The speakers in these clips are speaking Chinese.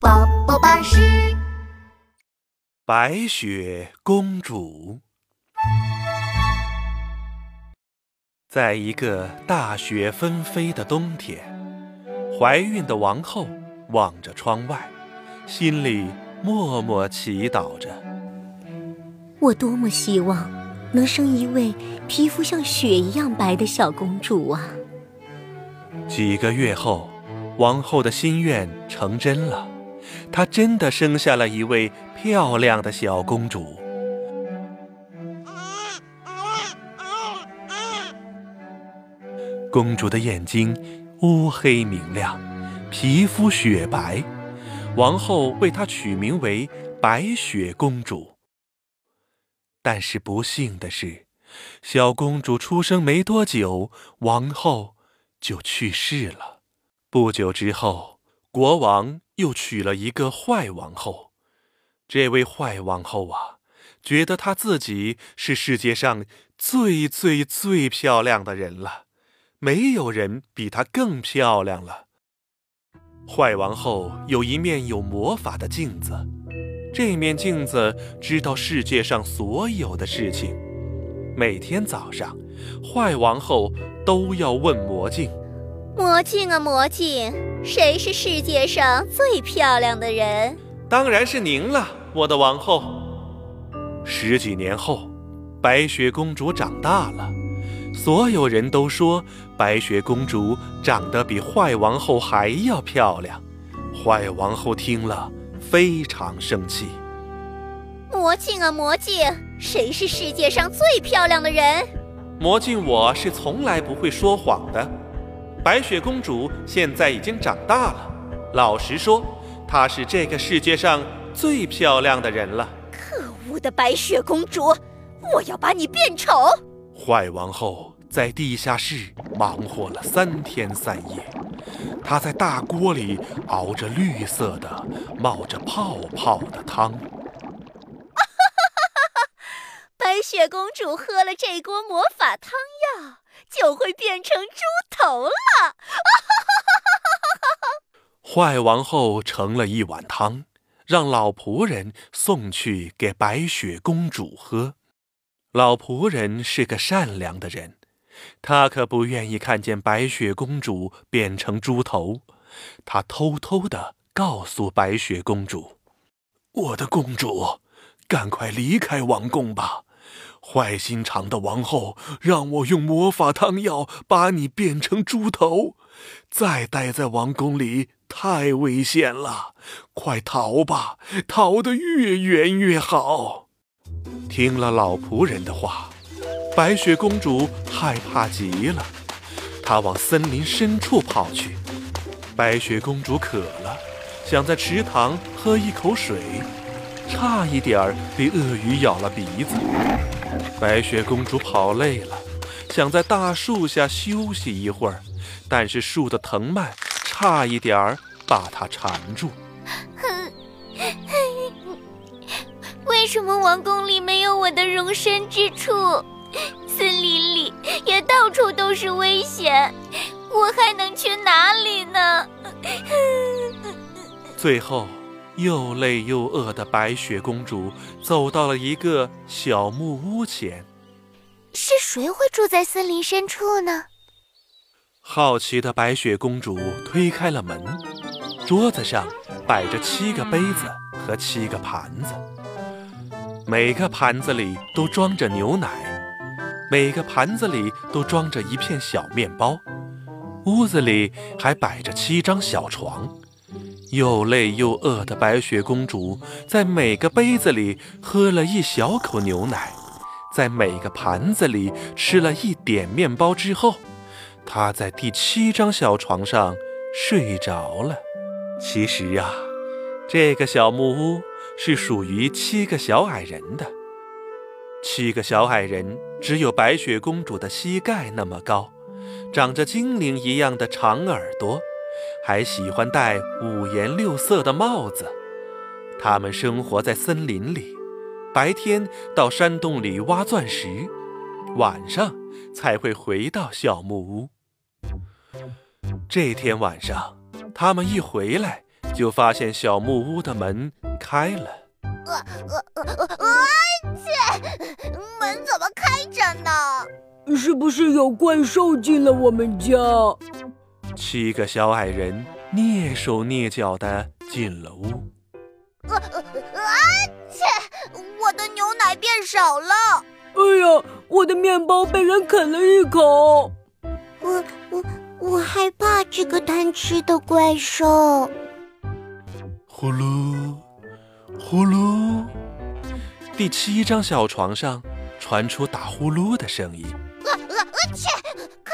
宝宝巴士。白雪公主，在一个大雪纷飞的冬天，怀孕的王后望着窗外，心里默默祈祷着：“我多么希望能生一位皮肤像雪一样白的小公主啊！”几个月后，王后的心愿成真了，她真的生下了一位漂亮的小公主。公主的眼睛乌黑明亮，皮肤雪白，王后为她取名为白雪公主。但是不幸的是，小公主出生没多久，王后。就去世了。不久之后，国王又娶了一个坏王后。这位坏王后啊，觉得她自己是世界上最最最漂亮的人了，没有人比她更漂亮了。坏王后有一面有魔法的镜子，这面镜子知道世界上所有的事情。每天早上，坏王后。都要问魔镜，魔镜啊魔镜，谁是世界上最漂亮的人？当然是您了，我的王后。十几年后，白雪公主长大了，所有人都说白雪公主长得比坏王后还要漂亮。坏王后听了非常生气。魔镜啊魔镜，谁是世界上最漂亮的人？魔镜，我是从来不会说谎的。白雪公主现在已经长大了，老实说，她是这个世界上最漂亮的人了。可恶的白雪公主，我要把你变丑！坏王后在地下室忙活了三天三夜，她在大锅里熬着绿色的、冒着泡泡的汤。白雪公主喝了这锅魔法汤药，就会变成猪头了。坏王后盛了一碗汤，让老仆人送去给白雪公主喝。老仆人是个善良的人，他可不愿意看见白雪公主变成猪头。他偷偷的告诉白雪公主：“我的公主，赶快离开王宫吧。”坏心肠的王后让我用魔法汤药把你变成猪头，再待在王宫里太危险了，快逃吧，逃得越远越好。听了老仆人的话，白雪公主害怕极了，她往森林深处跑去。白雪公主渴了，想在池塘喝一口水。差一点儿被鳄鱼咬了鼻子，白雪公主跑累了，想在大树下休息一会儿，但是树的藤蔓差一点儿把她缠住。为什么王宫里没有我的容身之处？森林里也到处都是危险，我还能去哪里呢？最后。又累又饿的白雪公主走到了一个小木屋前。是谁会住在森林深处呢？好奇的白雪公主推开了门，桌子上摆着七个杯子和七个盘子，每个盘子里都装着牛奶，每个盘子里都装着一片小面包。屋子里还摆着七张小床。又累又饿的白雪公主，在每个杯子里喝了一小口牛奶，在每个盘子里吃了一点面包之后，她在第七张小床上睡着了。其实呀，这个小木屋是属于七个小矮人的。七个小矮人只有白雪公主的膝盖那么高，长着精灵一样的长耳朵。还喜欢戴五颜六色的帽子。他们生活在森林里，白天到山洞里挖钻石，晚上才会回到小木屋。这天晚上，他们一回来就发现小木屋的门开了。呃呃呃呃，切！门怎么开着呢？是不是有怪兽进了我们家？七个小矮人蹑手蹑脚的进了屋。呃呃啊！切！我的牛奶变少了。哎呀，我的面包被人啃了一口。我我我害怕这个贪吃的怪兽。呼噜，呼噜，第七张小床上传出打呼噜的声音。呃呃呃！切！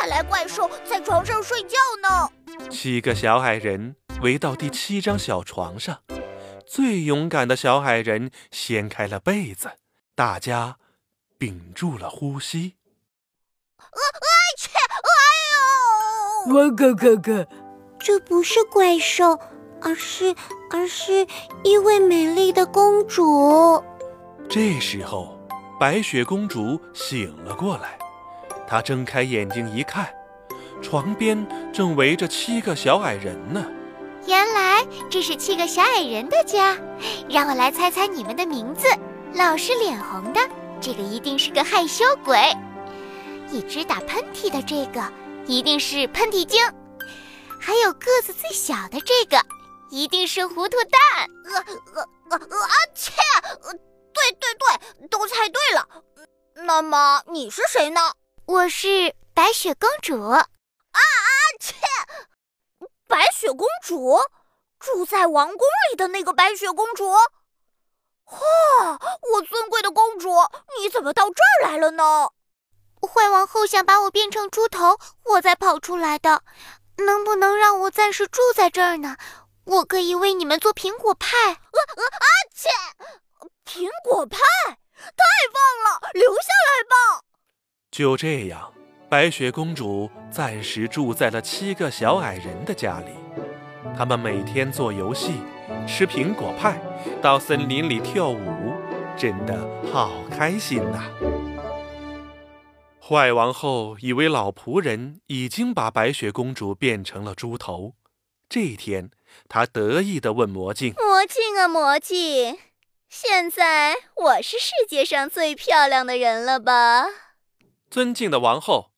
看来怪兽在床上睡觉呢。七个小矮人围到第七张小床上，最勇敢的小矮人掀开了被子，大家屏住了呼吸。呃呃！去！哎呦！我看看看，这不是怪兽，而是而是一位美丽的公主。这时候，白雪公主醒了过来，他睁开眼睛一看，床边正围着七个小矮人呢。原来这是七个小矮人的家，让我来猜猜你们的名字。老是脸红的，这个一定是个害羞鬼；一直打喷嚏的这个，一定是喷嚏精；还有个子最小的这个，一定是糊涂蛋。呃呃呃呃啊切！对对对，都猜对了。那么你是谁呢？我是白雪公主。啊啊切！白雪公主住在王宫里的那个白雪公主。哦，我尊贵的公主，你怎么到这儿来了呢？坏王后想把我变成猪头，我才跑出来的。能不能让我暂时住在这儿呢？我可以为你们做苹果派。呃呃啊切！苹果派，太棒了！留下来吧。就这样，白雪公主暂时住在了七个小矮人的家里。他们每天做游戏，吃苹果派，到森林里跳舞，真的好开心呐！坏王后以为老仆人已经把白雪公主变成了猪头。这一天，她得意地问魔镜：“魔镜啊，魔镜，现在我是世界上最漂亮的人了吧？”尊敬的王后，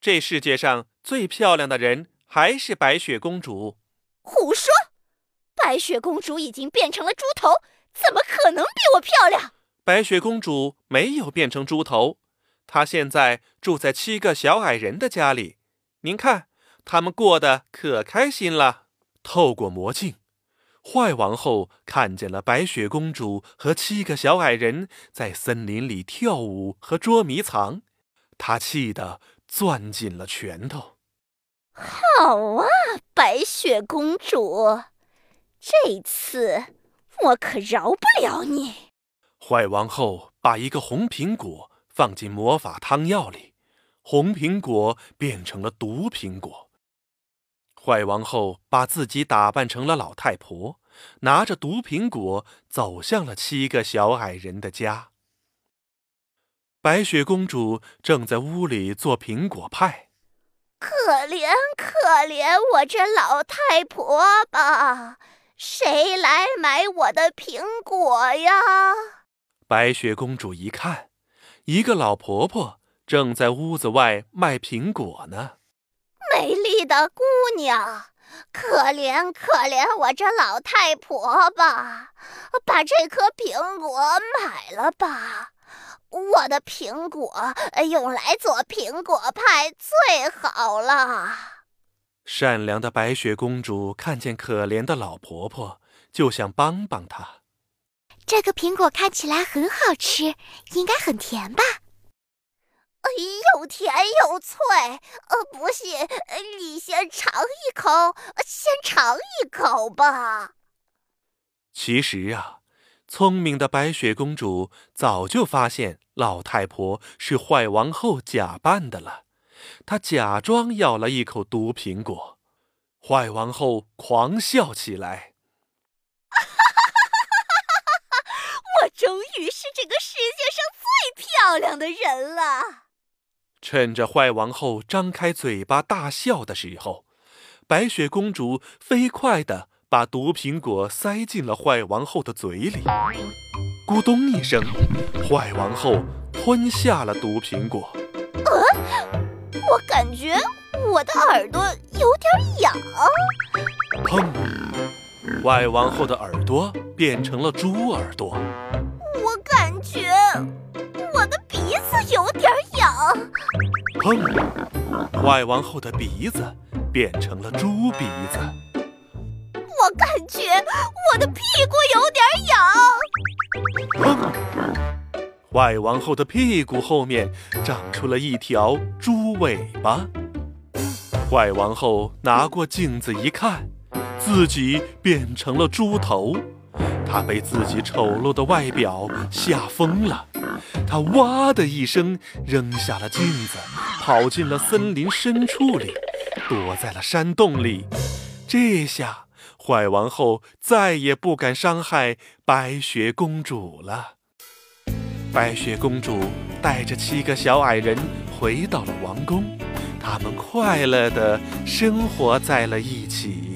这世界上最漂亮的人还是白雪公主。胡说！白雪公主已经变成了猪头，怎么可能比我漂亮？白雪公主没有变成猪头，她现在住在七个小矮人的家里。您看，他们过得可开心了。透过魔镜，坏王后看见了白雪公主和七个小矮人在森林里跳舞和捉迷藏，她气得攥紧了拳头。好啊，白雪公主，这次我可饶不了你！坏王后把一个红苹果放进魔法汤药里，红苹果变成了毒苹果。坏王后把自己打扮成了老太婆，拿着毒苹果走向了七个小矮人的家。白雪公主正在屋里做苹果派。可怜可怜我这老太婆吧！谁来买我的苹果呀？白雪公主一看，一个老婆婆正在屋子外卖苹果呢。美丽的姑娘，可怜可怜我这老太婆吧！把这颗苹果买了吧。我的苹果用来做苹果派最好了。善良的白雪公主看见可怜的老婆婆，就想帮帮她。这个苹果看起来很好吃，应该很甜吧？又甜又脆。呃，不信，你先尝一口，先尝一口吧。其实啊。聪明的白雪公主早就发现老太婆是坏王后假扮的了，她假装咬了一口毒苹果，坏王后狂笑起来：“哈哈哈哈哈！我终于是这个世界上最漂亮的人了！”趁着坏王后张开嘴巴大笑的时候，白雪公主飞快地把毒苹果塞进了坏王后的嘴里。咕咚一声，坏王后吞下了毒苹果。呃，我感觉我的耳朵有点痒。砰！坏王后的耳朵变成了猪耳朵。我感觉我的鼻子有点痒。砰！坏王后的鼻子变成了猪鼻子。我感觉我的屁股有点痒。坏王后的屁股后面长出了一条猪尾巴。坏王后拿过镜子一看，自己变成了猪头。她被自己丑陋的外表吓疯了，她哇的一声扔下了镜子，跑进了森林深处里，躲在了山洞里。这下，坏王后再也不敢伤害白雪公主了。白雪公主带着七个小矮人回到了王宫，他们快乐的生活在了一起。